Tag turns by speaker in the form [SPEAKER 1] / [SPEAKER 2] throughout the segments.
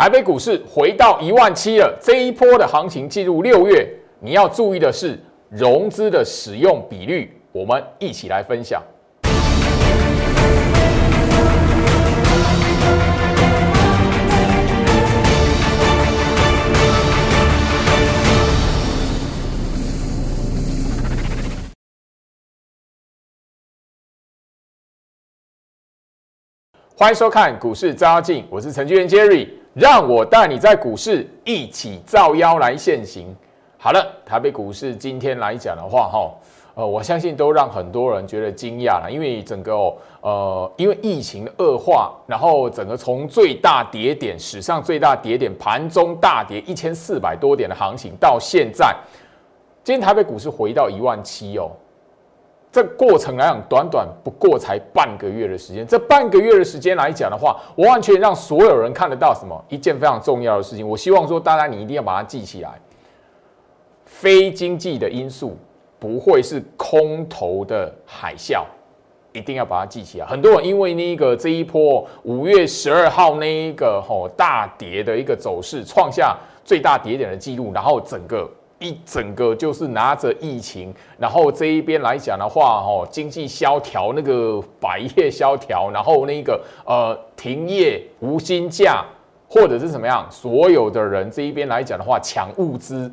[SPEAKER 1] 台北股市回到一万七了，这一波的行情进入六月，你要注意的是融资的使用比率，我们一起来分享。欢迎收看股市照妖镜，我是程序员 Jerry，让我带你在股市一起造妖来现行。好了，台北股市今天来讲的话，哈，呃，我相信都让很多人觉得惊讶了，因为整个呃，因为疫情的恶化，然后整个从最大跌点史上最大跌点盘中大跌一千四百多点的行情，到现在，今天台北股市回到一万七哦。这过程来讲，短短不过才半个月的时间。这半个月的时间来讲的话，我完全让所有人看得到什么？一件非常重要的事情。我希望说，大家你一定要把它记起来。非经济的因素不会是空头的海啸，一定要把它记起来。很多人因为那个这一波五月十二号那一个吼大跌的一个走势，创下最大跌点的记录，然后整个。一整个就是拿着疫情，然后这一边来讲的话，哦，经济萧条，那个百业萧条，然后那个呃停业、无薪假，或者是怎么样，所有的人这一边来讲的话，抢物资，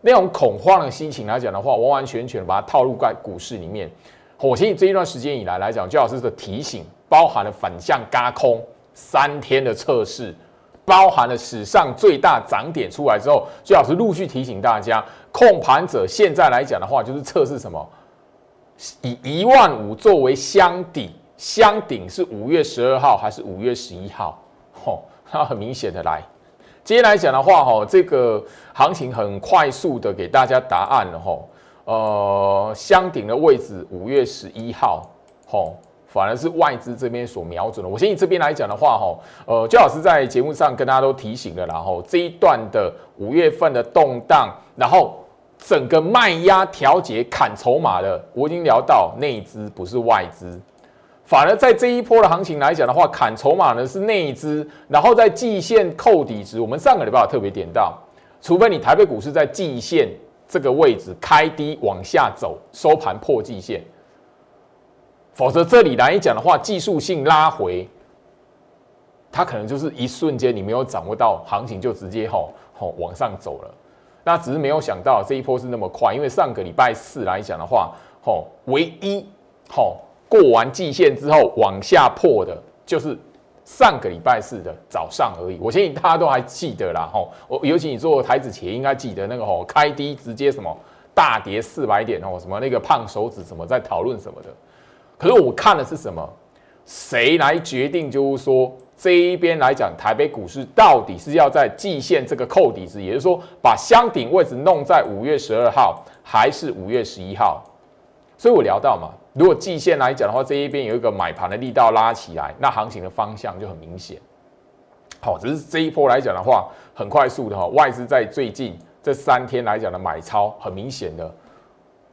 [SPEAKER 1] 那种恐慌的心情来讲的话，完完全全把它套入在股市里面。我相信这一段时间以来来讲，焦老师的提醒，包含了反向嘎空三天的测试。包含了史上最大涨点出来之后，最好是陆续提醒大家，控盘者现在来讲的话，就是测试什么，以一万五作为箱底，箱顶是五月十二号还是五月十一号？吼，它很明显的来，今天来讲的话，吼，这个行情很快速的给大家答案了，吼，呃，箱顶的位置五月十一号，吼。反而是外资这边所瞄准的。我相信这边来讲的话，哈，呃，焦老师在节目上跟大家都提醒了，然后这一段的五月份的动荡，然后整个卖压调节砍筹码的，我已经聊到内资不是外资，反而在这一波的行情来讲的话，砍筹码呢是内资，然后在季线扣底值，我们上个礼拜特别点到，除非你台北股市在季线这个位置开低往下走，收盘破季线。否则这里来讲的话，技术性拉回，它可能就是一瞬间，你没有掌握到行情，就直接吼吼往上走了。那只是没有想到这一波是那么快，因为上个礼拜四来讲的话，吼唯一吼过完季线之后往下破的，就是上个礼拜四的早上而已。我相信大家都还记得啦，吼我尤其你做台子企业应该记得那个吼开低直接什么大跌四百点哦，什么那个胖手指什么在讨论什么的。可是我看的是什么？谁来决定？就是说这一边来讲，台北股市到底是要在季线这个扣底值，也就是说把箱顶位置弄在五月十二号，还是五月十一号？所以我聊到嘛，如果季线来讲的话，这一边有一个买盘的力道拉起来，那行情的方向就很明显。好，只是这一波来讲的话，很快速的哈，外资在最近这三天来讲的买超很明显的。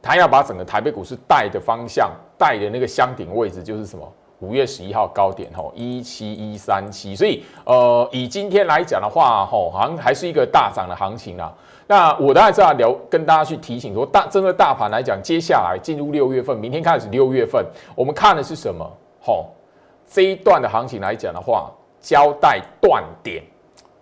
[SPEAKER 1] 他要把整个台北股市带的方向，带的那个箱顶位置就是什么？五月十一号高点吼，一七一三七。所以呃，以今天来讲的话，吼，好像还是一个大涨的行情啊。那我当然是要聊，跟大家去提醒说，大针对大盘来讲，接下来进入六月份，明天开始六月份，我们看的是什么？吼，这一段的行情来讲的话，交代断点。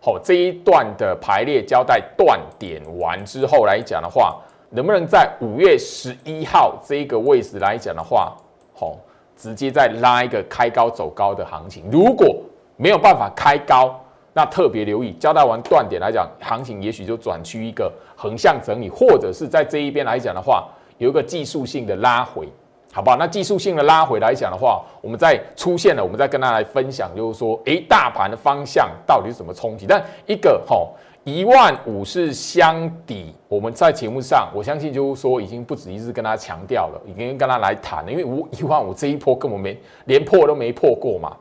[SPEAKER 1] 好，这一段的排列交代断点完之后来讲的话。能不能在五月十一号这个位置来讲的话，好，直接再拉一个开高走高的行情？如果没有办法开高，那特别留意交代完断点来讲，行情也许就转趋一个横向整理，或者是在这一边来讲的话，有一个技术性的拉回，好不好？那技术性的拉回来讲的话，我们再出现了，我们再跟大家来分享，就是说，诶，大盘的方向到底是怎么冲击？但一个哈。一万五是箱底，我们在节目上，我相信就是说已经不止一次跟他强调了，已经跟他来谈了，因为五一万五这一波根本没连破都没破过嘛。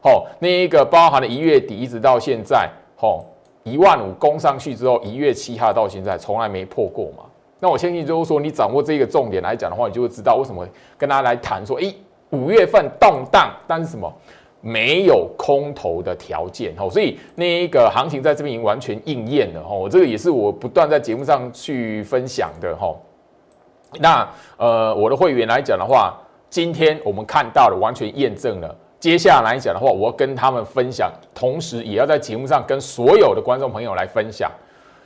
[SPEAKER 1] 好，那一个包含了一月底一直到现在，好一万五攻上去之后，一月七号到现在从来没破过嘛。那我相信就是说你掌握这个重点来讲的话，你就会知道为什么跟他来谈说，诶，五月份动荡，但是什么没有空头的条件哦，所以那一个行情在这边已经完全应验了哦。这个也是我不断在节目上去分享的哈。那呃，我的会员来讲的话，今天我们看到了，完全验证了。接下来讲的话，我要跟他们分享，同时也要在节目上跟所有的观众朋友来分享。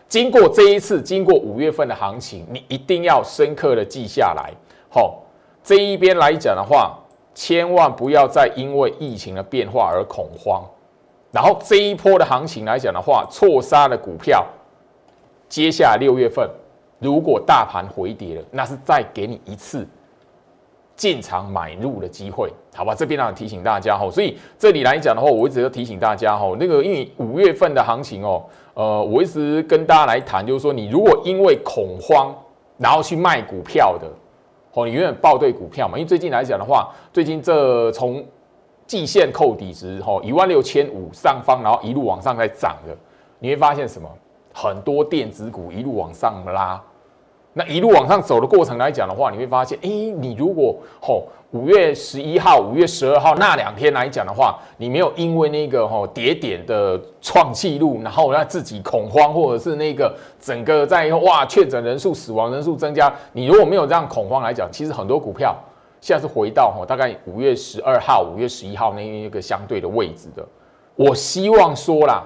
[SPEAKER 1] 经过这一次，经过五月份的行情，你一定要深刻的记下来。好，这一边来讲的话。千万不要再因为疫情的变化而恐慌，然后这一波的行情来讲的话，错杀的股票，接下来六月份如果大盘回跌了，那是再给你一次进场买入的机会，好吧？这边呢提醒大家哈，所以这里来讲的话，我一直都提醒大家哈，那个因为五月份的行情哦，呃，我一直跟大家来谈，就是说你如果因为恐慌然后去卖股票的。哦，你永远报对股票嘛？因为最近来讲的话，最近这从季线扣底值，吼一万六千五上方，然后一路往上在涨的，你会发现什么？很多电子股一路往上拉。那一路往上走的过程来讲的话，你会发现，哎，你如果吼五月十一号、五月十二号那两天来讲的话，你没有因为那个吼跌点的创纪录，然后让自己恐慌，或者是那个整个在哇确诊人数、死亡人数增加，你如果没有这样恐慌来讲，其实很多股票现在是回到吼大概五月十二号、五月十一号那一个相对的位置的。我希望说啦，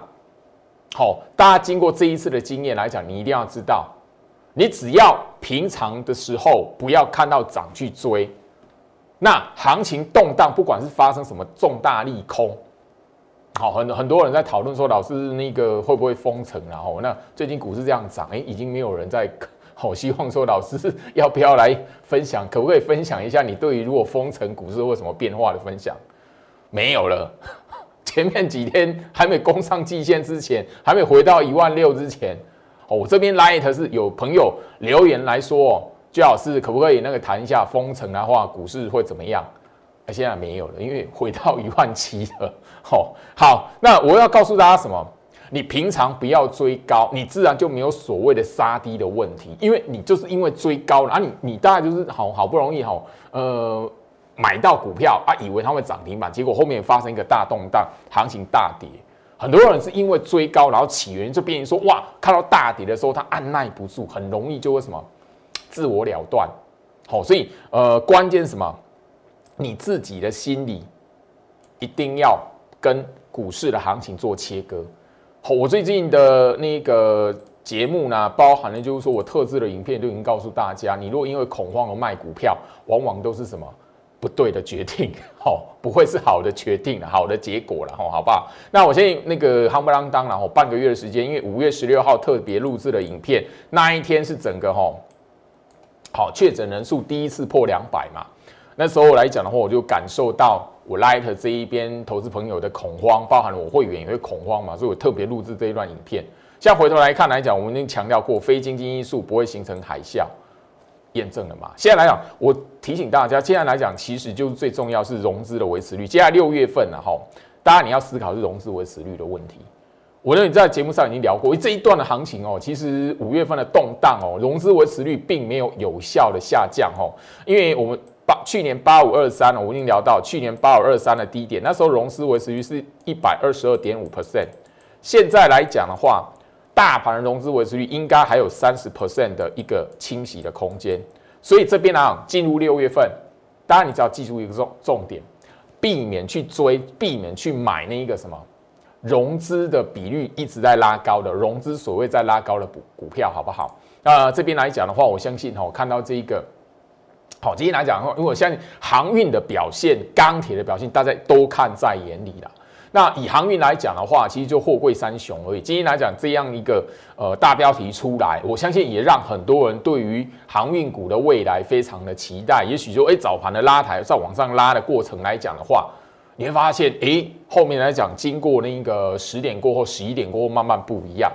[SPEAKER 1] 好，大家经过这一次的经验来讲，你一定要知道。你只要平常的时候不要看到涨去追，那行情动荡，不管是发生什么重大利空，好，很很多人在讨论说，老师那个会不会封城？然后那最近股市这样涨，哎，已经没有人在，好希望说老师要不要来分享？可不可以分享一下你对于如果封城股市会什么变化的分享？没有了，前面几天还没攻上季线之前，还没回到一万六之前。哦，我这边 light 是有朋友留言来说，最好是可不可以那个谈一下封城的话，股市会怎么样？那现在没有了，因为回到一万七了。好，好，那我要告诉大家什么？你平常不要追高，你自然就没有所谓的杀低的问题，因为你就是因为追高了啊，你你大概就是好好不容易哈，呃，买到股票啊，以为它会涨停板，结果后面发生一个大动荡，行情大跌。很多人是因为追高，然后起源就变成说，哇，看到大跌的时候，他按耐不住，很容易就会什么 自我了断。好，所以呃，关键什么？你自己的心理一定要跟股市的行情做切割。好，我最近的那个节目呢，包含了就是说我特制的影片都已经告诉大家，你如果因为恐慌而卖股票，往往都是什么？不对的决定，哦，不会是好的决定好的结果了，吼，好不好？那我先那个夯不啷当，然后半个月的时间，因为五月十六号特别录制的影片，那一天是整个吼，好确诊人数第一次破两百嘛，那时候来讲的话，我就感受到我 Light 这一边投资朋友的恐慌，包含了我会员也会恐慌嘛，所以我特别录制这一段影片。现在回头来看来讲，我们已经强调过，非经济因素不会形成海啸。验证了嘛？现在来讲，我提醒大家，现在来讲，其实就是最重要是融资的维持率。接下来六月份了哈，大家你要思考是融资维持率的问题。我认为在节目上已经聊过，这一段的行情哦，其实五月份的动荡哦，融资维持率并没有有效的下降哦，因为我们八去年八五二三我已经聊到去年八五二三的低点，那时候融资维持率是一百二十二点五 percent，现在来讲的话。大盘的融资维持率应该还有三十 percent 的一个清洗的空间，所以这边呢，进入六月份，当然你只要记住一个重重点，避免去追，避免去买那一个什么融资的比率一直在拉高的融资所谓在拉高的股股票，好不好？那这边来讲的话，我相信哈，看到这一个，好，今天来讲的话，因为我相信航运的表现、钢铁的表现，大家都看在眼里了。那以航运来讲的话，其实就货柜三雄而已。今天来讲这样一个呃大标题出来，我相信也让很多人对于航运股的未来非常的期待。也许就，哎，早盘的拉抬在往上拉的过程来讲的话，你会发现，哎，后面来讲经过那个十点过后、十一点过后，慢慢不一样。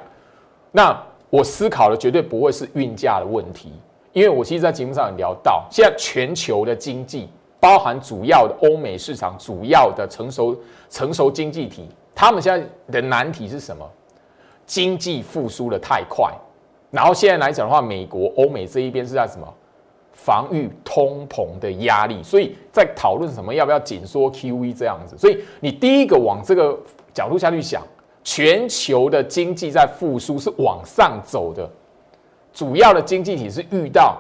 [SPEAKER 1] 那我思考的绝对不会是运价的问题，因为我其实，在节目上有聊到，现在全球的经济。包含主要的欧美市场，主要的成熟成熟经济体，他们现在的难题是什么？经济复苏的太快，然后现在来讲的话，美国、欧美这一边是在什么防御通膨的压力，所以在讨论什么要不要紧缩 QE 这样子。所以你第一个往这个角度下去想，全球的经济在复苏是往上走的，主要的经济体是遇到。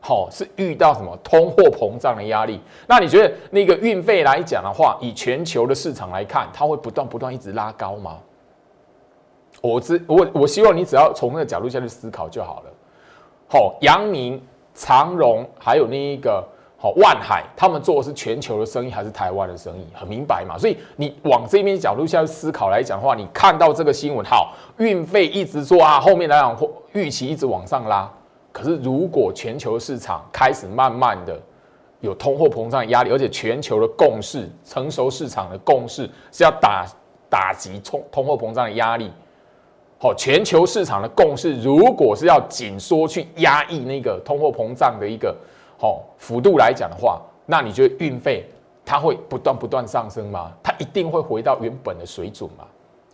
[SPEAKER 1] 好，是遇到什么通货膨胀的压力？那你觉得那个运费来讲的话，以全球的市场来看，它会不断不断一直拉高吗？我只我我希望你只要从那个角度下去思考就好了。好，阳明、长荣还有那一个好万海，他们做的是全球的生意还是台湾的生意？很明白嘛？所以你往这边角度下去思考来讲的话，你看到这个新闻，好，运费一直说啊，后面来讲预期一直往上拉。可是，如果全球市场开始慢慢的有通货膨胀压力，而且全球的共识、成熟市场的共识是要打打击通通货膨胀的压力，好，全球市场的共识如果是要紧缩去压抑那个通货膨胀的一个好幅度来讲的话，那你觉得运费它会不断不断上升吗？它一定会回到原本的水准吗？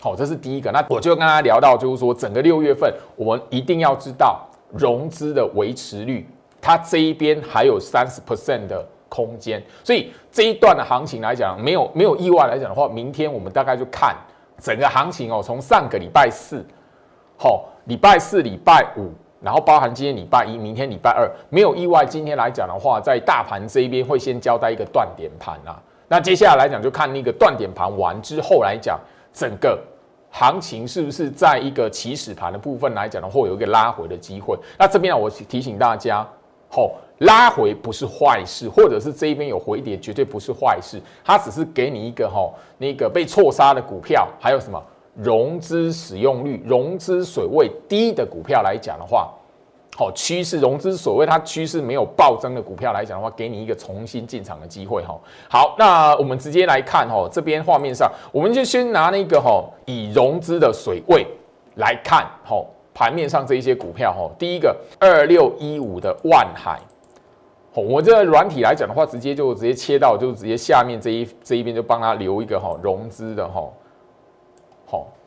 [SPEAKER 1] 好，这是第一个。那我就跟大家聊到，就是说整个六月份，我们一定要知道。融资的维持率，它这一边还有三十 percent 的空间，所以这一段的行情来讲，没有没有意外来讲的话，明天我们大概就看整个行情哦，从上个礼拜四，好，礼拜四、礼拜五，然后包含今天礼拜一、明天礼拜二，没有意外，今天来讲的话，在大盘这一边会先交代一个断点盘啊，那接下来来讲就看那个断点盘完之后来讲整个。行情是不是在一个起始盘的部分来讲的话有一个拉回的机会？那这边呢，我提醒大家，吼，拉回不是坏事，或者是这一边有回跌，绝对不是坏事。它只是给你一个吼，那个被错杀的股票，还有什么融资使用率、融资水位低的股票来讲的话。好，趋势融资所谓它趋势没有暴增的股票来讲的话，给你一个重新进场的机会哈。好，那我们直接来看哈，这边画面上，我们就先拿那个哈，以融资的水位来看哈，盘面上这一些股票哈，第一个二六一五的万海，好，我这个软体来讲的话，直接就直接切到，就直接下面这一这一边就帮他留一个哈融资的哈，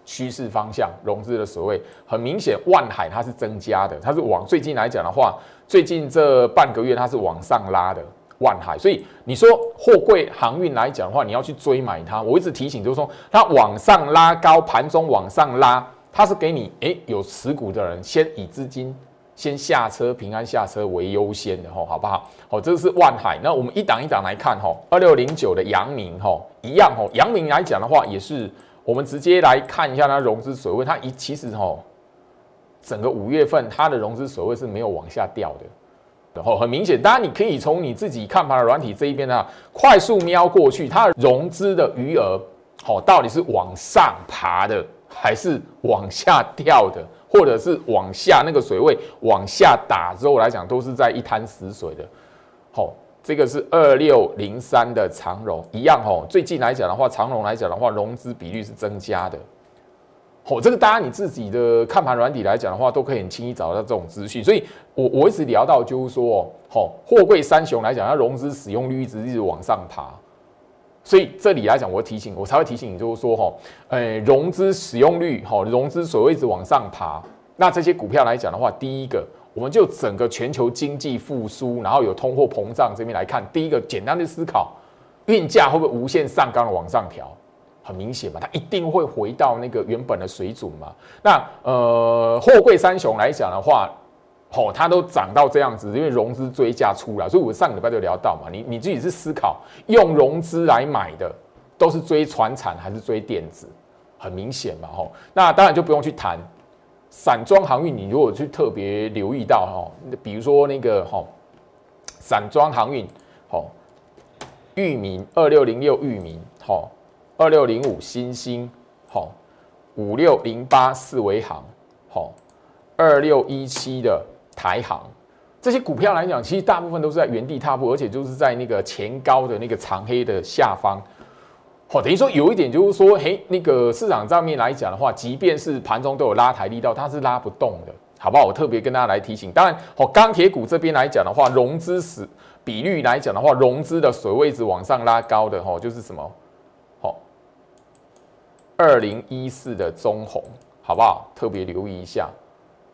[SPEAKER 1] 趋势方向融资的所谓很明显，万海它是增加的，它是往最近来讲的话，最近这半个月它是往上拉的万海，所以你说货柜航运来讲的话，你要去追买它，我一直提醒就是说，它往上拉高，盘中往上拉，它是给你诶有持股的人先以资金先下车，平安下车为优先的吼，好不好？好，这是万海，那我们一档一档来看吼，二六零九的阳明吼，一样吼，阳明来讲的话也是。我们直接来看一下它融资水位，它一其实吼，整个五月份它的融资水位是没有往下掉的，然后很明显，当然你可以从你自己看盘的软体这一边呢，快速瞄过去，它融资的余额，好到底是往上爬的，还是往下掉的，或者是往下那个水位往下打之后来讲，都是在一滩死水的，好。这个是二六零三的长融一样哦。最近来讲的话，长融来讲的话，融资比率是增加的。哦，这个大家你自己的看盘软体来讲的话，都可以很轻易找到这种资讯。所以，我我一直聊到就是说，哦，货柜三雄来讲，它融资使用率一直一直往上爬。所以这里来讲，我提醒我才会提醒你，就是说，哈，呃，融资使用率，哈，融资所谓一直往上爬，那这些股票来讲的话，第一个。我们就整个全球经济复苏，然后有通货膨胀这边来看，第一个简单的思考，运价会不会无限上纲的往上调？很明显嘛，它一定会回到那个原本的水准嘛。那呃，货柜三雄来讲的话，吼，它都涨到这样子，因为融资追加出来，所以我上礼拜就聊到嘛，你你自己是思考用融资来买的，都是追船产还是追电子？很明显嘛，吼，那当然就不用去谈。散装航运，你如果去特别留意到哈，比如说那个哈，散装航运，好，裕民二六零六裕民，好，二六零五新兴，好，五六零八四维航，好，二六一七的台航，这些股票来讲，其实大部分都是在原地踏步，而且就是在那个前高的那个长黑的下方。好，等于说有一点就是说，嘿，那个市场上面来讲的话，即便是盘中都有拉抬力道，它是拉不动的，好不好？我特别跟大家来提醒。当然，哦，钢铁股这边来讲的话，融资是比率来讲的话，融资的水位值往上拉高的，哈，就是什么？好，二零一四的中红，好不好？特别留意一下。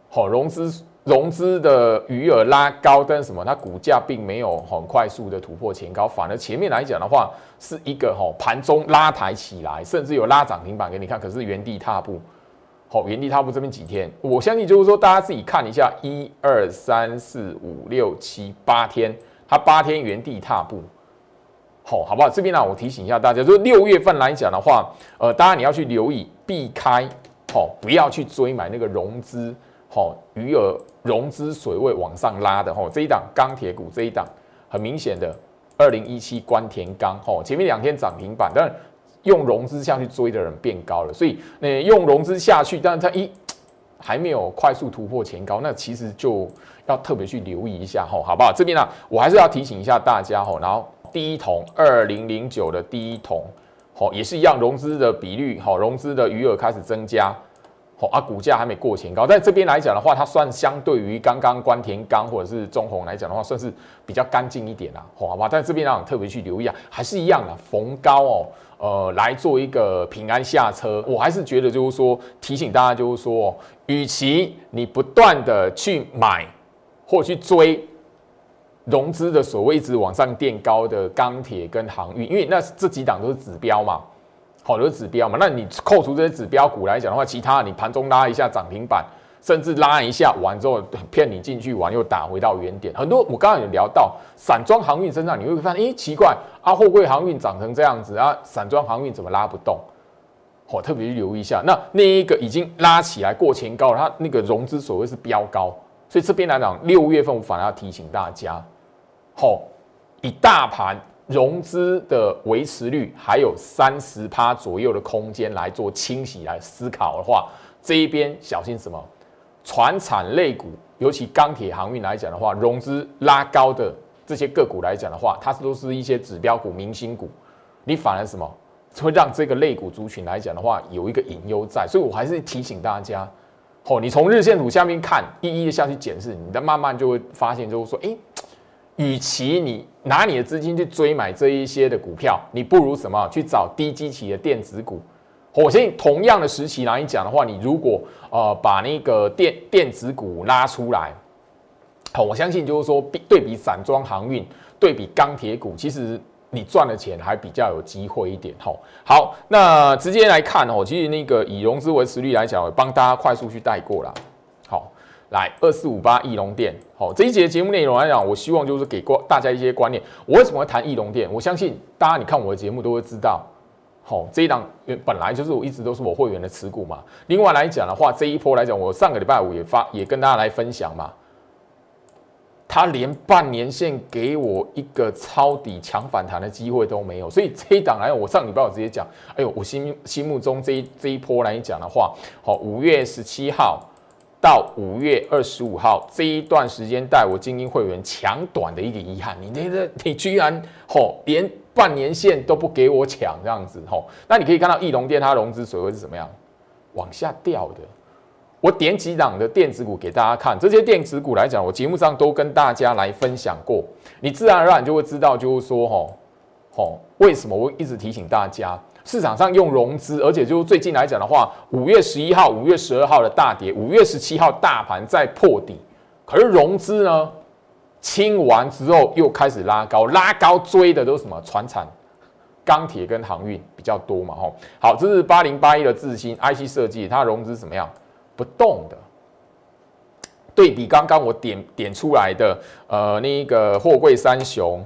[SPEAKER 1] 好融资融资的余额拉高，但是什么？它股价并没有很快速的突破前高，反而前面来讲的话，是一个哈盘中拉抬起来，甚至有拉涨停板给你看，可是原地踏步。好，原地踏步这边几天，我相信就是说，大家自己看一下，一二三四五六七八天，它八天原地踏步。好，好不好？这边呢，我提醒一下大家，就是六月份来讲的话，呃，当然你要去留意，避开，好，不要去追买那个融资，好，余额融资水位往上拉的，吼，这一档钢铁股这一档，很明显的，二零一七关田钢，吼，前面两天涨停板，但是用融资下去追的人变高了，所以那用融资下去，但是它一还没有快速突破前高，那其实就要特别去留意一下，吼，好不好？这边呢，我还是要提醒一下大家，吼，然后。第一桶二零零九的第一桶，好也是一样，融资的比率好，融资的余额开始增加，啊，股价还没过前高，在这边来讲的话，它算相对于刚刚关田钢或者是中红来讲的话，算是比较干净一点啦，好吧？但这边呢，特别去留意啊，还是一样的，逢高哦，呃，来做一个平安下车，我还是觉得就是说提醒大家，就是说，与其你不断的去买或去追。融资的所谓一直往上垫高的钢铁跟航运，因为那这几档都是指标嘛，好的指标嘛。那你扣除这些指标股来讲的话，其他你盘中拉一下涨停板，甚至拉一下完之后骗你进去玩，又打回到原点。很多我刚刚有聊到散装航运身上，你会发现，哎，奇怪啊，货柜航运涨成这样子啊，散装航运怎么拉不动？好，特别留意一下。那那一个已经拉起来过前高了，它那个融资所谓是标高，所以这边来讲，六月份我反而要提醒大家。好，以大盘融资的维持率还有三十趴左右的空间来做清洗来思考的话，这一边小心什么？船产类股，尤其钢铁航运来讲的话，融资拉高的这些个股来讲的话，它都是一些指标股、明星股，你反而什么会让这个类股族群来讲的话有一个隐忧在，所以我还是提醒大家，哦，你从日线图下面看，一一的下去检视，你再慢慢就会发现，就是说，哎。与其你拿你的资金去追买这一些的股票，你不如什么去找低基期的电子股。我相信同样的时期来讲的话，你如果呃把那个电电子股拉出来，好，我相信就是说比对比散装航运，对比钢铁股，其实你赚的钱还比较有机会一点。吼，好，那直接来看哦，其实那个以融资维持率来讲，帮大家快速去带过了。来二四五八翼龙店，好这一节节目内容来讲，我希望就是给过大家一些观念。我为什么会谈翼龙店？我相信大家你看我的节目都会知道，好这一档本来就是我一直都是我会员的持股嘛。另外来讲的话，这一波来讲，我上个礼拜五也发也跟大家来分享嘛，他连半年线给我一个抄底强反弹的机会都没有，所以这一档来，我上礼拜我直接讲，哎呦，我心心目中这一这一波来讲的话，好五月十七号。到五月二十五号这一段时间，带我精英会员抢短的一个遗憾，你那个你居然吼连半年线都不给我抢这样子吼，那你可以看到翼龙店它融资水位是怎么样往下掉的。我点几档的电子股给大家看，这些电子股来讲，我节目上都跟大家来分享过，你自然而然就会知道，就是说吼吼为什么我一直提醒大家。市场上用融资，而且就是最近来讲的话，五月十一号、五月十二号的大跌，五月十七号大盘在破底，可是融资呢清完之后又开始拉高，拉高追的都是什么？船产、钢铁跟航运比较多嘛，吼。好，这是八零八一的智新 IC 设计，它融资怎么样？不动的。对比刚刚我点点出来的，呃，那个货柜三雄。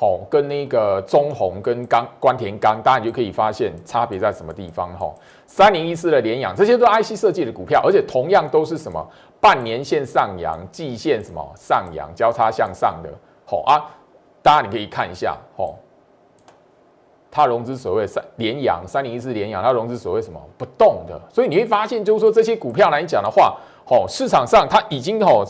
[SPEAKER 1] 好，跟那个中红跟钢关田钢，大家就可以发现差别在什么地方哈。三零一四的联阳，这些都 IC 设计的股票，而且同样都是什么半年线上扬，季线什么上扬，交叉向上的。好啊，大家你可以看一下，哦，它融资所谓三联阳三零一四联阳，它融资所谓什么不动的，所以你会发现，就是说这些股票来讲的话，哦，市场上它已经哦。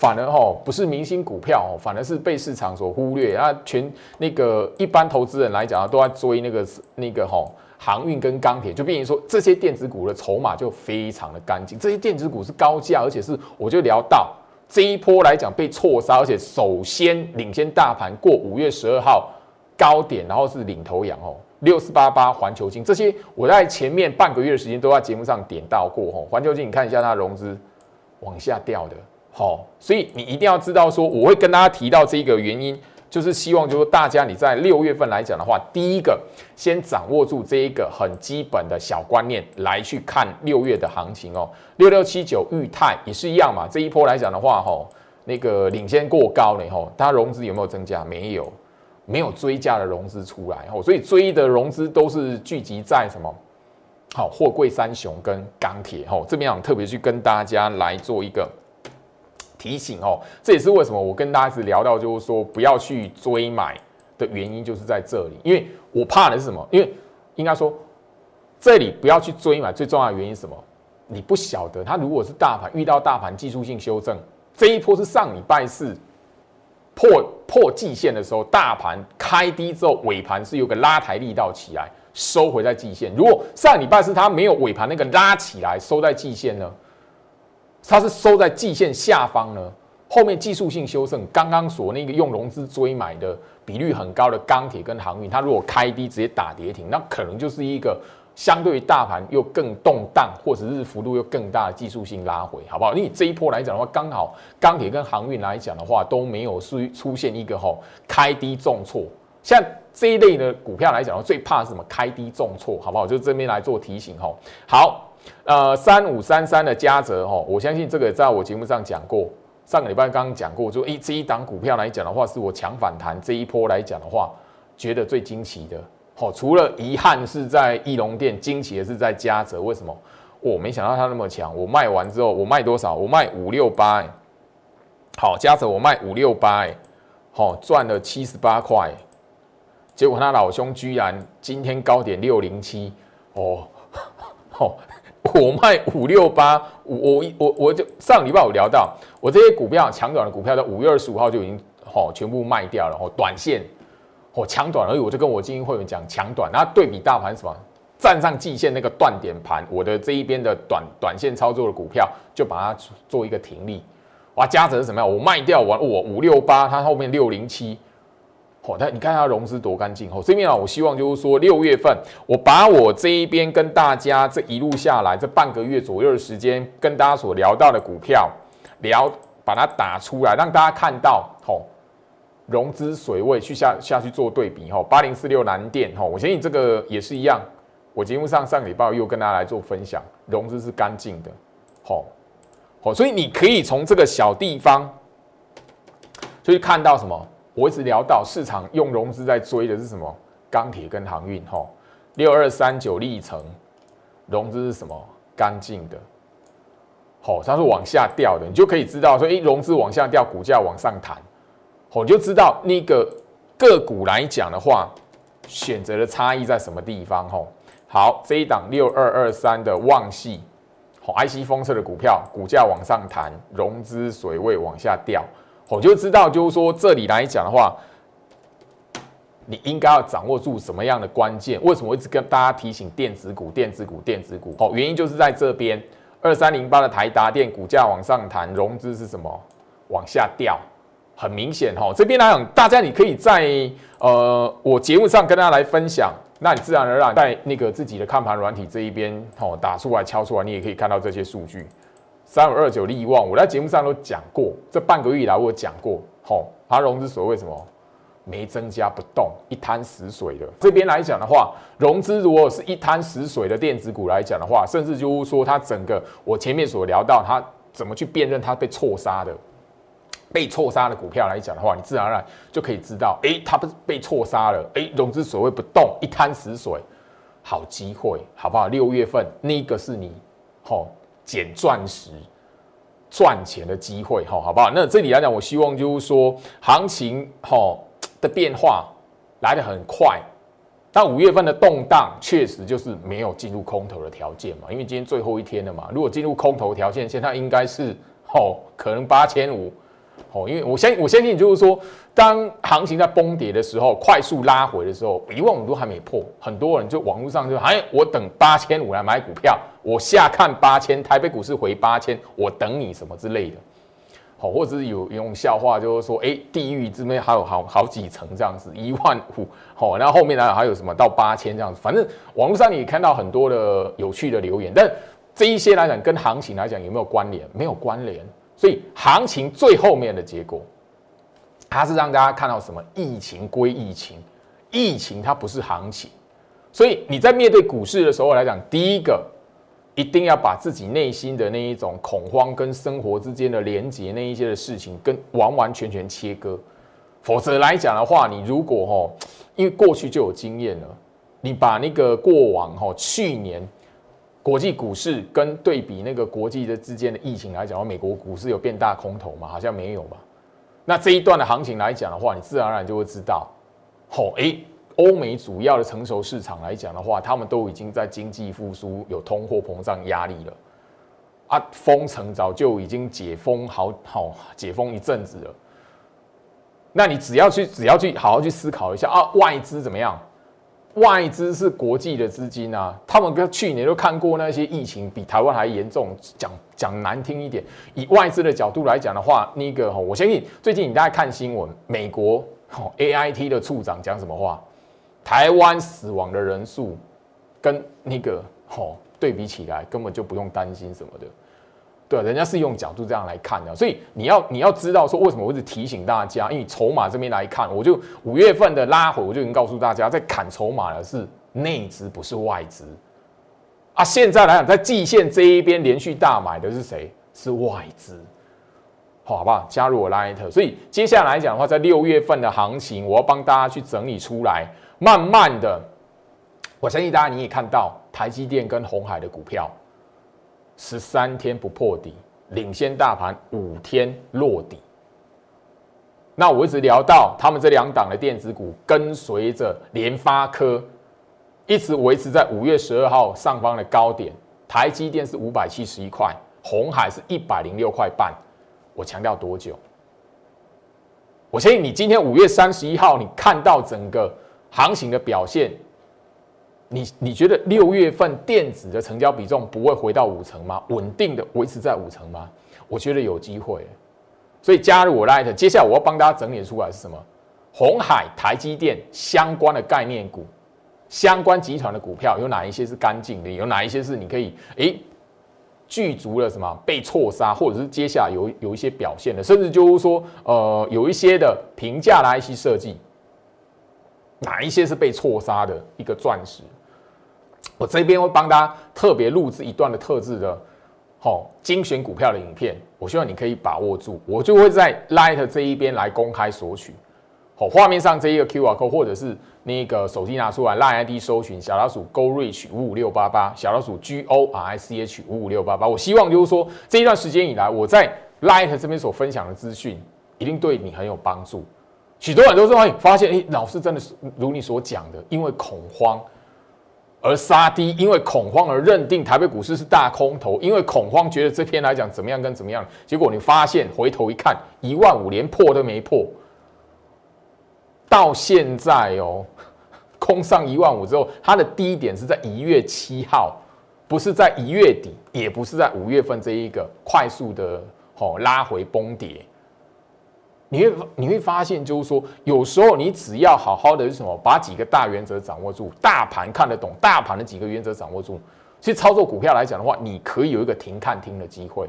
[SPEAKER 1] 反而哈不是明星股票哦，反而是被市场所忽略啊。全那个一般投资人来讲，都在追那个那个哈航运跟钢铁，就变成说这些电子股的筹码就非常的干净。这些电子股是高价，而且是我就聊到这一波来讲被错杀，而且首先领先大盘过五月十二号高点，然后是领头羊哦，六四八八环球金这些我在前面半个月的时间都在节目上点到过哦。环球金你看一下它融资。往下掉的。好，所以你一定要知道说，我会跟大家提到这一个原因。就是希望，就是大家你在六月份来讲的话，第一个先掌握住这一个很基本的小观念来去看六月的行情哦。六六七九裕泰也是一样嘛，这一波来讲的话，吼，那个领先过高了以后，它融资有没有增加？没有，没有追加的融资出来哦，所以追的融资都是聚集在什么？好，货柜三雄跟钢铁吼，这边想特别去跟大家来做一个。提醒哦，这也是为什么我跟大家一直聊到，就是说不要去追买的原因，就是在这里。因为我怕的是什么？因为应该说，这里不要去追买，最重要的原因是什么？你不晓得，它如果是大盘遇到大盘技术性修正，这一波是上礼拜四破破季线的时候，大盘开低之后，尾盘是有个拉抬力道起来，收回在季线。如果上礼拜四它没有尾盘那个拉起来，收在季线呢？它是收在季线下方呢，后面技术性修正，刚刚所那个用融资追买的比率很高的钢铁跟航运，它如果开低直接打跌停，那可能就是一个相对于大盘又更动荡，或者是幅度又更大的技术性拉回，好不好？你这一波来讲的话，刚好钢铁跟航运来讲的话都没有出出现一个吼开低重挫，像这一类的股票来讲的话，最怕是什么？开低重挫，好不好？就这边来做提醒吼，好。呃，三五三三的嘉泽哈，我相信这个在我节目上讲过，上个礼拜刚刚讲过，说诶，这一档股票来讲的话，是我强反弹这一波来讲的话，觉得最惊奇的。好，除了遗憾是在翼龙店，惊奇的是在嘉泽，为什么？我没想到它那么强。我卖完之后，我卖多少？我卖五六八。好，嘉泽我卖五六八，好赚了七十八块。结果他老兄居然今天高点六零七，哦，好。我卖五六八，我我我我就上礼拜有聊到，我这些股票强短的股票在五月二十五号就已经吼全部卖掉了，吼短线，吼强短而已，我就跟我经营会员讲强短，然后对比大盘什么，站上季线那个断点盘，我的这一边的短短线操作的股票就把它做一个停利，哇，加值是什么样？我卖掉完我五六八，它后面六零七。哦，它你看它融资多干净哦。这边啊，我希望就是说六月份，我把我这一边跟大家这一路下来这半个月左右的时间，跟大家所聊到的股票聊，把它打出来，让大家看到哦，融资水位去下下去做对比哦。八零四六蓝电哦，我相信这个也是一样。我节目上上礼拜又跟大家来做分享，融资是干净的，好，好，所以你可以从这个小地方就去看到什么。我一直聊到市场用融资在追的是什么？钢铁跟航运，吼，六二三九历程融资是什么？干净的，好，它是往下掉的，你就可以知道说，哎，融资往下掉，股价往上弹，好，你就知道那个个股来讲的话，选择的差异在什么地方，吼。好，这一档六二二三的旺系，好，IC 封测的股票，股价往上弹，融资水位往下掉。我就知道，就是说这里来讲的话，你应该要掌握住什么样的关键？为什么一直跟大家提醒电子股、电子股、电子股？哦，原因就是在这边，二三零八的台达电股价往上弹，融资是什么？往下掉，很明显哈。这边来讲，大家你可以在呃我节目上跟大家来分享，那你自然而然在那个自己的看盘软体这一边哦打出来、敲出来，你也可以看到这些数据。三五二九利旺，我在节目上都讲过，这半个月以来我讲过，吼，它融资所为什么没增加不动，一滩死水的。这边来讲的话，融资如果是一滩死水的电子股来讲的话，甚至就是说它整个我前面所聊到，它怎么去辨认它被错杀的，被错杀的股票来讲的话，你自然而然就可以知道，哎，它不是被错杀了，哎，融资所谓不动，一滩死水，好机会，好不好？六月份那个是你，吼。捡钻石赚钱的机会，哈，好不好？那这里来讲，我希望就是说，行情哈的变化来得很快，那五月份的动荡确实就是没有进入空头的条件嘛，因为今天最后一天了嘛。如果进入空头条件，现在应该是哦，可能八千五。哦，因为我相信我相信，就是说，当行情在崩跌的时候，快速拉回的时候，一万五都还没破，很多人就网络上就哎，我等八千五来买股票，我下看八千，台北股市回八千，我等你什么之类的。好，或者是有用笑话，就是说，哎，地狱之内还有好好几层这样子，一万五，好，然后后面呢还有什么到八千这样子，反正网络上你看到很多的有趣的留言，但。这一些来讲跟行情来讲有没有关联？没有关联。所以行情最后面的结果，它是让大家看到什么？疫情归疫情，疫情它不是行情。所以你在面对股市的时候来讲，第一个一定要把自己内心的那一种恐慌跟生活之间的连接那一些的事情，跟完完全全切割。否则来讲的话，你如果哈，因为过去就有经验了，你把那个过往哈，去年国际股市跟对比那个国际的之间的疫情来讲，美国股市有变大空头吗？好像没有吧。那这一段的行情来讲的话，你自然而然就会知道，吼，哎，欧美主要的成熟市场来讲的话，他们都已经在经济复苏、有通货膨胀压力了，啊，封城早就已经解封，好好解封一阵子了。那你只要去，只要去好好去思考一下啊，外资怎么样？外资是国际的资金啊，他们跟去年都看过那些疫情比台湾还严重。讲讲难听一点，以外资的角度来讲的话，那个哈我相信最近你大家看新闻，美国 A I T 的处长讲什么话？台湾死亡的人数跟那个吼对比起来，根本就不用担心什么的。对，人家是用角度这样来看的，所以你要你要知道说为什么我一直提醒大家，因为筹码这边来看，我就五月份的拉回，我就已经告诉大家，在砍筹码的是内资，不是外资啊。现在来讲，在季线这一边连续大买的是谁？是外资，好好不好？加入我 Light，所以接下来讲的话，在六月份的行情，我要帮大家去整理出来，慢慢的，我相信大家你也看到台积电跟红海的股票。十三天不破底，领先大盘五天落底。那我一直聊到他们这两档的电子股，跟随着联发科，一直维持在五月十二号上方的高点。台积电是五百七十一块，红海是一百零六块半。我强调多久？我相信你今天五月三十一号，你看到整个行情的表现。你你觉得六月份电子的成交比重不会回到五成吗？稳定的维持在五成吗？我觉得有机会，所以加入我 Light。接下来我要帮大家整理出来是什么？红海、台积电相关的概念股、相关集团的股票有哪一些是干净的？有哪一些是你可以诶具足了什么被错杀，或者是接下来有有一些表现的，甚至就是说呃有一些的评价的 IC 设计，哪一些是被错杀的一个钻石？我这边会帮大家特别录制一段的特制的，好精选股票的影片，我希望你可以把握住，我就会在 Light 这一边来公开索取。好，画面上这一个 QR code 或者是那个手机拿出来 Line ID 搜寻小老鼠 Go Reach 五五六八八，小老鼠 G O R I C H 五五六八八。我希望就是说这一段时间以来，我在 Light 这边所分享的资讯，一定对你很有帮助。许多人都说，哎，发现哎，老师真的是如你所讲的，因为恐慌。而杀低，因为恐慌而认定台北股市是大空头，因为恐慌觉得这篇来讲怎么样跟怎么样，结果你发现回头一看，一万五连破都没破，到现在哦，空上一万五之后，它的低点是在一月七号，不是在一月底，也不是在五月份这一个快速的哦拉回崩跌。你会你会发现，就是说，有时候你只要好好的是什么，把几个大原则掌握住，大盘看得懂，大盘的几个原则掌握住，其实操作股票来讲的话，你可以有一个停看听的机会。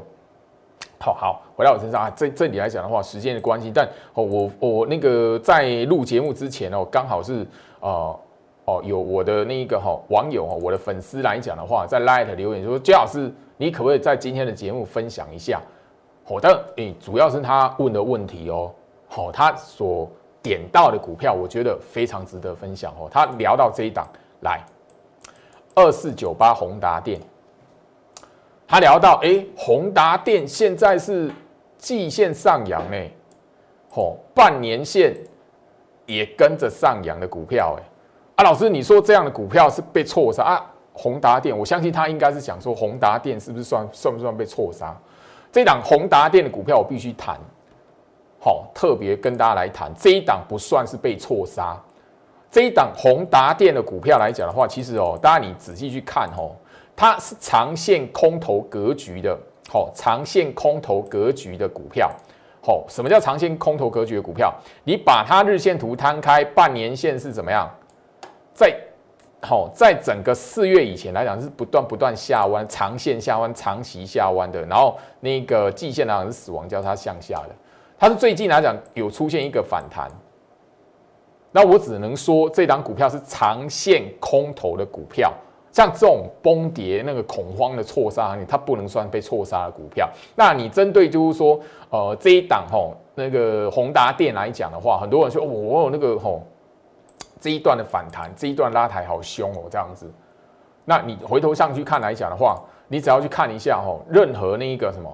[SPEAKER 1] 好好回到我身上啊，这这里来讲的话，时间的关系，但哦，我我那个在录节目之前哦，刚好是呃哦有我的那一个哈网友哈，我的粉丝来讲的话，在 Light 留言说，姜老师，你可不可以在今天的节目分享一下？好的，诶，主要是他问的问题哦。好，他所点到的股票，我觉得非常值得分享哦。他聊到这一档来，二四九八宏达电，他聊到，哎，宏达电现在是季线上扬呢，吼，半年线也跟着上扬的股票，哎，啊，老师，你说这样的股票是被错杀啊？宏达电，我相信他应该是想说，宏达电是不是算算不算被错杀？这档宏达电的股票，我必须谈。好，特别跟大家来谈这一档不算是被错杀。这一档宏达电的股票来讲的话，其实哦，大家你仔细去看哦，它是长线空头格局的。好，长线空头格局的股票。好，什么叫长线空头格局的股票？你把它日线图摊开，半年线是怎么样？在好，在整个四月以前来讲是不断不断下弯，长线下弯，长期下弯的，然后那个季线来讲是死亡交叉向下的，它是最近来讲有出现一个反弹，那我只能说这档股票是长线空头的股票，像这种崩跌那个恐慌的错杀，它不能算被错杀的股票。那你针对就是说，呃，这一档吼那个宏达电来讲的话，很多人说我有那个吼。这一段的反弹，这一段拉抬好凶哦，这样子。那你回头上去看来讲的话，你只要去看一下哦，任何那一个什么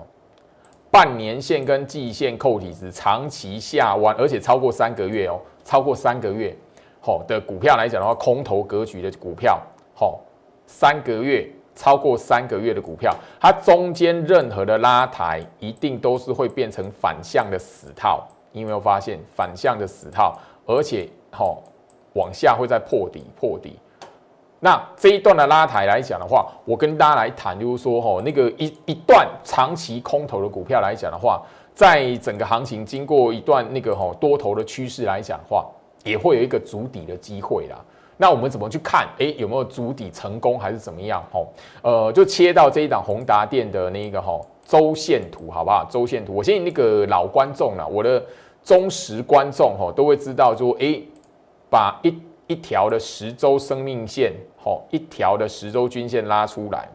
[SPEAKER 1] 半年线跟季线扣体值长期下弯，而且超过三个月哦，超过三个月好的股票来讲的话，空头格局的股票，好，三个月超过三个月的股票，它中间任何的拉抬，一定都是会变成反向的死套。你有没有发现反向的死套？而且好。往下会再破底，破底。那这一段的拉抬来讲的话，我跟大家来谈，就是说，哈，那个一一段长期空头的股票来讲的话，在整个行情经过一段那个哈多头的趋势来讲的话，也会有一个筑底的机会啦。那我们怎么去看？哎，有没有筑底成功，还是怎么样？哈，呃，就切到这一档宏达电的那个哈周线图，好不好？周线图，我相信那个老观众了，我的忠实观众哈都会知道，说，哎。把一一条的十周生命线，吼，一条的十周均线拉出来，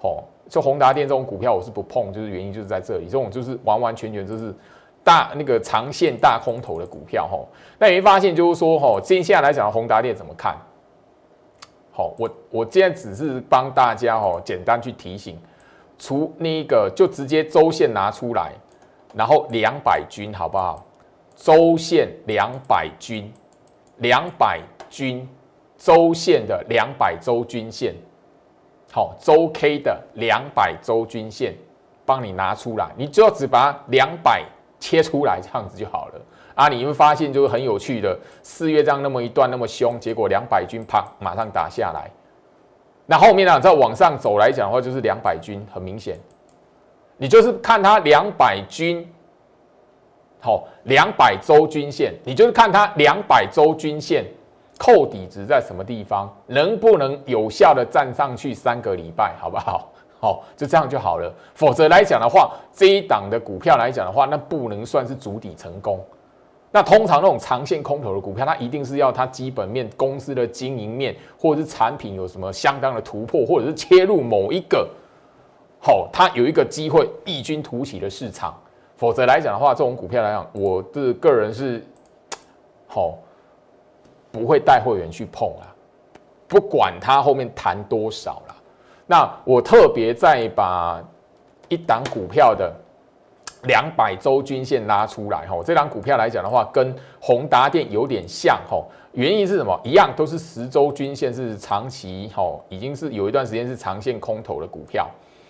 [SPEAKER 1] 吼，就宏达电这种股票我是不碰，就是原因就是在这里，这种就是完完全全就是大那个长线大空头的股票，吼。那你会发现就是说，吼，接下来讲宏达电怎么看？好，我我现在只是帮大家，吼，简单去提醒，除那个就直接周线拿出来，然后两百均好不好？周线两百均。两百均周线的两百周均线，好，周 K 的两百周均线，帮你拿出来，你只要只把两百切出来，这样子就好了啊！你会发现就是很有趣的，四月这样那么一段那么凶，结果两百均啪马上打下来，那后面呢，再往上走来讲的话，就是两百均，很明显，你就是看它两百均。好，两百周均线，你就是看它两百周均线扣底值在什么地方，能不能有效的站上去三个礼拜，好不好？好，就这样就好了。否则来讲的话，这一档的股票来讲的话，那不能算是主底成功。那通常那种长线空头的股票，它一定是要它基本面、公司的经营面或者是产品有什么相当的突破，或者是切入某一个好，它有一个机会异军突起的市场。否则来讲的话，这种股票来讲，我的个人是好不会带会员去碰啊，不管它后面谈多少了。那我特别再把一档股票的 两百周均线拉出来哈，这档股票来讲的话，跟宏达电有点像哈。原因是什么？一样都是十周均线是长期哈，已经是有一段时间是长线空头的股票。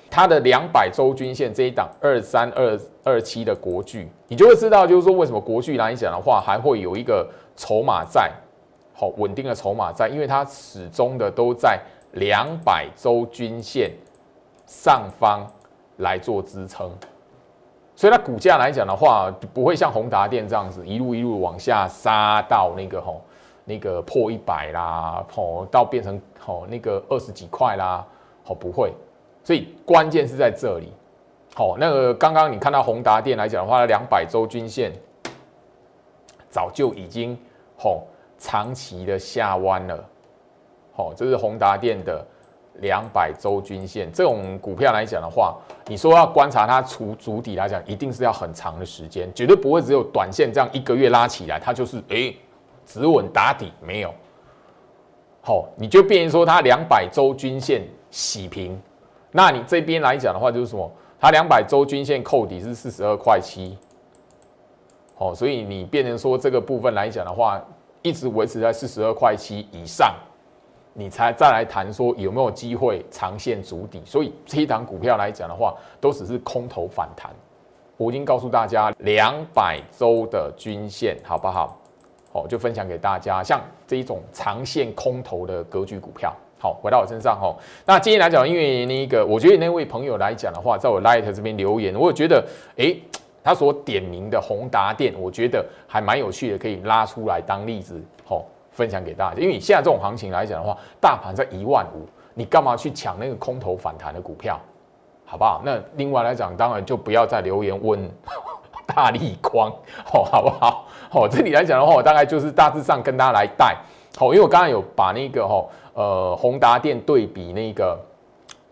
[SPEAKER 1] 它的两百周均线这一档二三二二七的国巨，你就会知道，就是说为什么国巨来讲的话，还会有一个筹码在，好稳定的筹码在，因为它始终的都在两百周均线上方来做支撑，所以它股价来讲的话，不会像宏达电这样子一路一路往下杀到那个吼那个破一百啦，吼到变成吼那个二十几块啦，好不会。所以关键是在这里，好，那个刚刚你看到宏达电来讲的话，两百周均线早就已经吼长期的下弯了，好，这是宏达电的两百周均线。这种股票来讲的话，你说要观察它除主底来讲，一定是要很长的时间，绝对不会只有短线这样一个月拉起来，它就是哎止稳打底没有，好，你就变成说它两百周均线洗平。那你这边来讲的话，就是什么？它两百周均线扣底是四十二块七，哦，所以你变成说这个部分来讲的话，一直维持在四十二块七以上，你才再来谈说有没有机会长线筑底。所以这一档股票来讲的话，都只是空头反弹。我已经告诉大家两百周的均线好不好？哦，就分享给大家，像这一种长线空头的格局股票。好，回到我身上哈。那今天来讲，因为那个，我觉得那位朋友来讲的话，在我 Light 这边留言，我觉得，哎，他所点名的宏达电，我觉得还蛮有趣的，可以拉出来当例子，好，分享给大家。因为你现在这种行情来讲的话，大盘在一万五，你干嘛去抢那个空头反弹的股票？好不好？那另外来讲，当然就不要再留言问 大力光，哦，好不好？哦，这里来讲的话，我大概就是大致上跟大家来带，好，因为我刚刚有把那个哈呃宏达电对比那个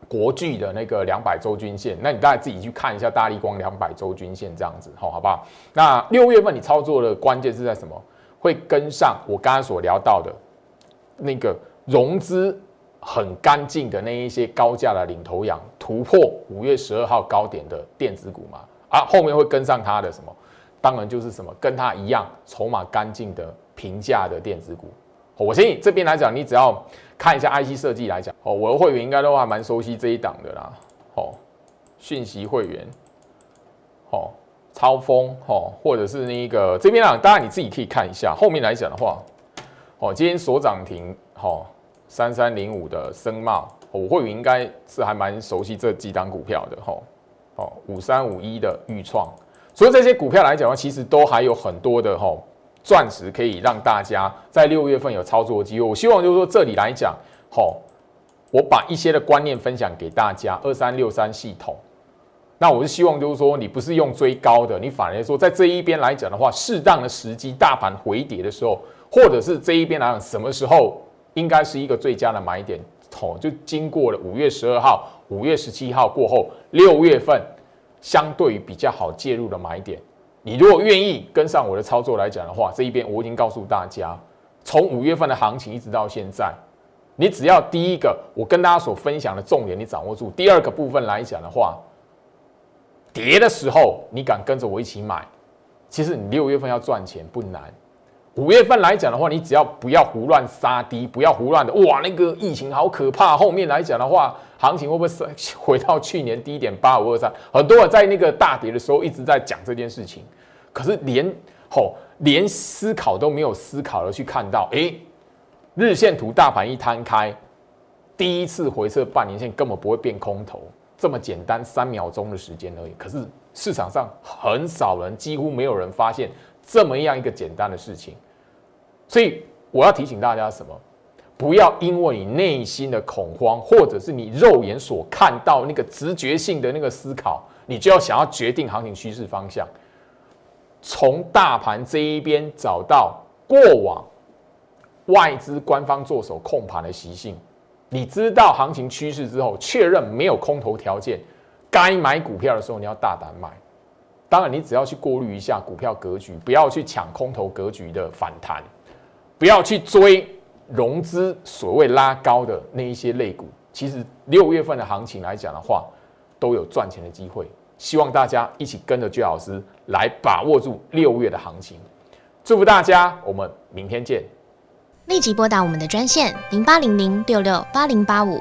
[SPEAKER 1] 国巨的那个两百周均线，那你大家自己去看一下大力光两百周均线这样子，好，好不好？那六月份你操作的关键是在什么？会跟上我刚刚所聊到的那个融资。很干净的那一些高价的领头羊突破五月十二号高点的电子股嘛，啊，后面会跟上它的什么？当然就是什么跟它一样筹码干净的平价的电子股。我相信这边来讲，你只要看一下 IC 设计来讲，哦，我的会员应该都还蛮熟悉这一档的啦。哦，讯息会员，哦，超风，哦，或者是那个这边啊，当然你自己可以看一下。后面来讲的话，哦，今天所涨停，哦。三三零五的森茂，我会员应该是还蛮熟悉这几档股票的吼，哦，五三五一的预创，所以这些股票来讲的话，其实都还有很多的吼钻石可以让大家在六月份有操作机会。我希望就是说这里来讲，吼，我把一些的观念分享给大家。二三六三系统，那我是希望就是说你不是用追高的，你反而说在这一边来讲的话，适当的时机，大盘回跌的时候，或者是这一边来讲什么时候。应该是一个最佳的买点，哦，就经过了五月十二号、五月十七号过后，六月份相对于比较好介入的买点。你如果愿意跟上我的操作来讲的话，这一边我已经告诉大家，从五月份的行情一直到现在，你只要第一个我跟大家所分享的重点你掌握住，第二个部分来讲的话，跌的时候你敢跟着我一起买，其实你六月份要赚钱不难。五月份来讲的话，你只要不要胡乱杀低，不要胡乱的哇，那个疫情好可怕。后面来讲的话，行情会不会回到去年低点八五二三？很多人在那个大跌的时候一直在讲这件事情，可是连吼连思考都没有思考的去看到，哎，日线图大盘一摊开，第一次回撤半年线根本不会变空头，这么简单三秒钟的时间而已。可是市场上很少人，几乎没有人发现。这么样一个简单的事情，所以我要提醒大家什么？不要因为你内心的恐慌，或者是你肉眼所看到那个直觉性的那个思考，你就要想要决定行情趋势方向。从大盘这一边找到过往外资官方做手控盘的习性，你知道行情趋势之后，确认没有空头条件，该买股票的时候，你要大胆买。当然，你只要去过滤一下股票格局，不要去抢空头格局的反弹，不要去追融资所谓拉高的那一些类股。其实六月份的行情来讲的话，都有赚钱的机会。希望大家一起跟着居老师来把握住六月的行情。祝福大家，我们明天见。
[SPEAKER 2] 立即拨打我们的专线零八零零六六八零八五。